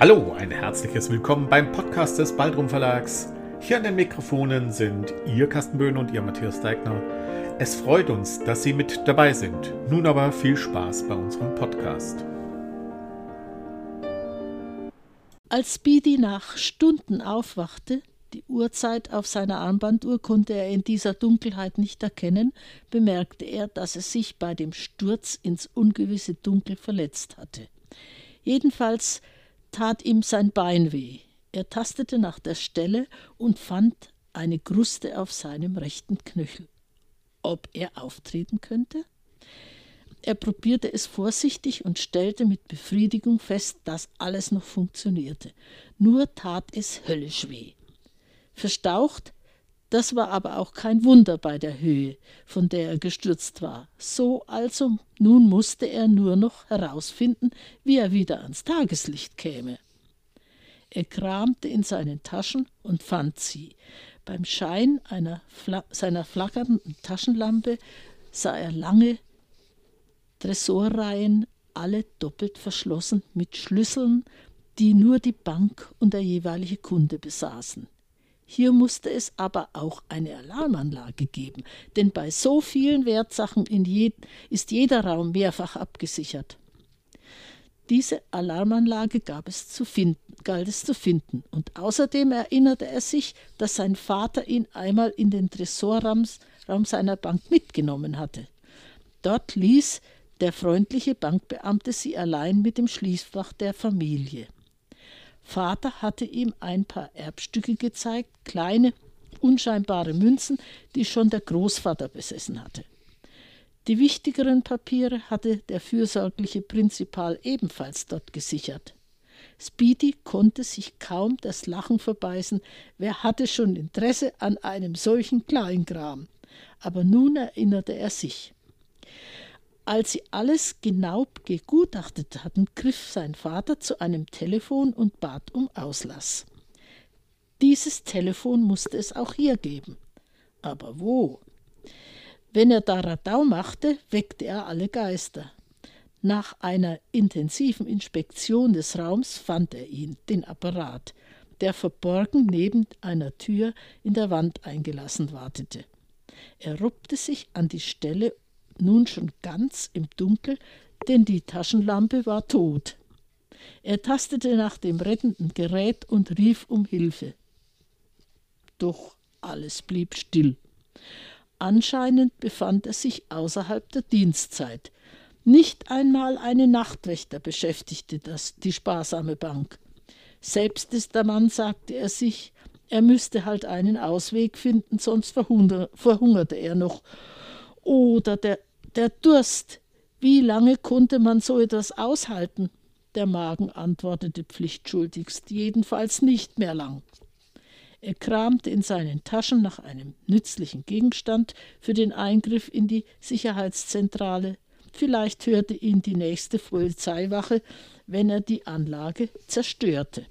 Hallo, ein herzliches Willkommen beim Podcast des Baldrum Verlags. Hier an den Mikrofonen sind Ihr Carsten Böhn und Ihr Matthias Deigner. Es freut uns, dass Sie mit dabei sind. Nun aber viel Spaß bei unserem Podcast. Als Speedy nach Stunden aufwachte, die Uhrzeit auf seiner Armbanduhr konnte er in dieser Dunkelheit nicht erkennen, bemerkte er, dass er sich bei dem Sturz ins ungewisse Dunkel verletzt hatte. Jedenfalls tat ihm sein Bein weh. Er tastete nach der Stelle und fand eine Kruste auf seinem rechten Knöchel ob er auftreten könnte? Er probierte es vorsichtig und stellte mit Befriedigung fest, dass alles noch funktionierte. Nur tat es höllisch weh. Verstaucht, das war aber auch kein Wunder bei der Höhe, von der er gestürzt war. So also, nun musste er nur noch herausfinden, wie er wieder ans Tageslicht käme. Er kramte in seinen Taschen und fand sie. Beim Schein Fla seiner flackernden Taschenlampe sah er lange Tresorreihen, alle doppelt verschlossen mit Schlüsseln, die nur die Bank und der jeweilige Kunde besaßen. Hier musste es aber auch eine Alarmanlage geben, denn bei so vielen Wertsachen je ist jeder Raum mehrfach abgesichert. Diese Alarmanlage gab es zu finden, galt es zu finden, und außerdem erinnerte er sich, dass sein Vater ihn einmal in den Tresorraum seiner Bank mitgenommen hatte. Dort ließ der freundliche Bankbeamte sie allein mit dem Schließfach der Familie. Vater hatte ihm ein paar Erbstücke gezeigt, kleine, unscheinbare Münzen, die schon der Großvater besessen hatte. Die wichtigeren Papiere hatte der fürsorgliche Prinzipal ebenfalls dort gesichert. Speedy konnte sich kaum das Lachen verbeißen. Wer hatte schon Interesse an einem solchen Kleinkram? Aber nun erinnerte er sich. Als sie alles genau gegutachtet hatten, griff sein Vater zu einem Telefon und bat um Auslass. Dieses Telefon musste es auch hier geben. Aber wo? Wenn er da Radau machte, weckte er alle Geister. Nach einer intensiven Inspektion des Raums fand er ihn, den Apparat, der verborgen neben einer Tür in der Wand eingelassen wartete. Er ruppte sich an die Stelle, nun schon ganz im Dunkel, denn die Taschenlampe war tot. Er tastete nach dem rettenden Gerät und rief um Hilfe. Doch alles blieb still. Anscheinend befand er sich außerhalb der Dienstzeit. Nicht einmal eine Nachtwächter beschäftigte das, die sparsame Bank. Selbst ist der Mann, sagte er sich, er müsste halt einen Ausweg finden, sonst verhungerte er noch. Oder der, der Durst. Wie lange konnte man so etwas aushalten? Der Magen antwortete pflichtschuldigst, jedenfalls nicht mehr lang. Er kramte in seinen Taschen nach einem nützlichen Gegenstand für den Eingriff in die Sicherheitszentrale. Vielleicht hörte ihn die nächste Polizeiwache, wenn er die Anlage zerstörte.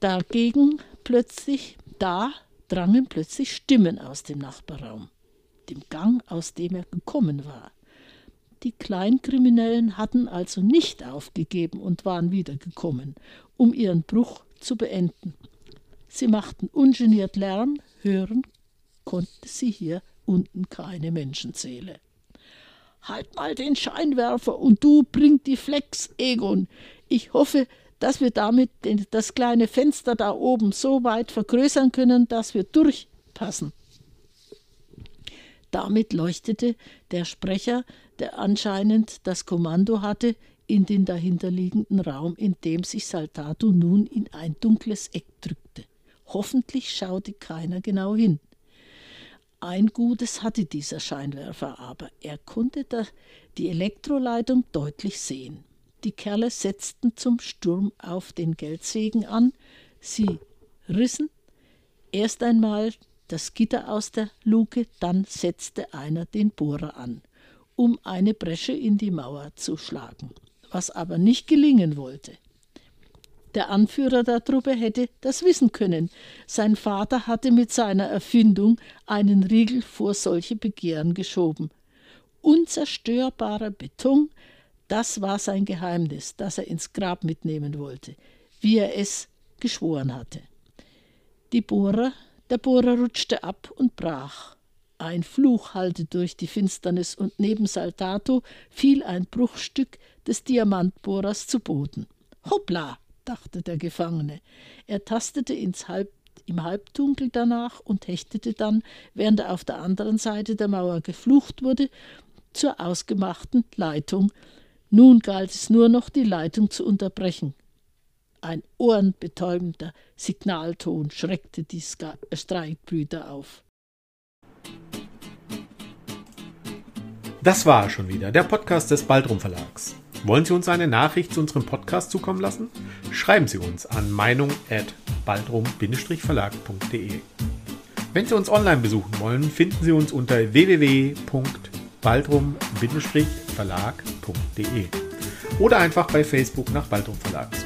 Dagegen plötzlich, da drangen plötzlich Stimmen aus dem Nachbarraum, dem Gang, aus dem er gekommen war. Die Kleinkriminellen hatten also nicht aufgegeben und waren wiedergekommen, um ihren Bruch zu beenden. Sie machten ungeniert Lärm, hören konnte sie hier unten keine Menschenseele. Halt mal den Scheinwerfer und du bring die Flex, Egon. Ich hoffe, dass wir damit das kleine Fenster da oben so weit vergrößern können, dass wir durchpassen. Damit leuchtete der Sprecher, der anscheinend das Kommando hatte, in den dahinterliegenden Raum, in dem sich Saltato nun in ein dunkles Eck drückte. Hoffentlich schaute keiner genau hin. Ein Gutes hatte dieser Scheinwerfer aber, er konnte die Elektroleitung deutlich sehen. Die Kerle setzten zum Sturm auf den Geldsegen an, sie rissen erst einmal das Gitter aus der Luke, dann setzte einer den Bohrer an, um eine Bresche in die Mauer zu schlagen, was aber nicht gelingen wollte. Der Anführer der Truppe hätte das wissen können. Sein Vater hatte mit seiner Erfindung einen Riegel vor solche Begehren geschoben. Unzerstörbarer Beton, Das war sein Geheimnis, das er ins Grab mitnehmen wollte, wie er es geschworen hatte. Die Bohrer, der Bohrer rutschte ab und brach. Ein Fluch hallte durch die Finsternis und neben Saltato fiel ein Bruchstück des Diamantbohrers zu Boden. Hoppla, dachte der Gefangene. Er tastete ins Halb, im Halbdunkel danach und hechtete dann, während er auf der anderen Seite der Mauer geflucht wurde, zur ausgemachten Leitung. Nun galt es nur noch, die Leitung zu unterbrechen. Ein ohrenbetäubender Signalton schreckte die Streitbrüder auf. Das war schon wieder der Podcast des Baldrum Verlags. Wollen Sie uns eine Nachricht zu unserem Podcast zukommen lassen? Schreiben Sie uns an meinung@baldrum-verlag.de. Wenn Sie uns online besuchen wollen, finden Sie uns unter www.baldrum-verlag.de oder einfach bei Facebook nach Baldrum Verlag suchen.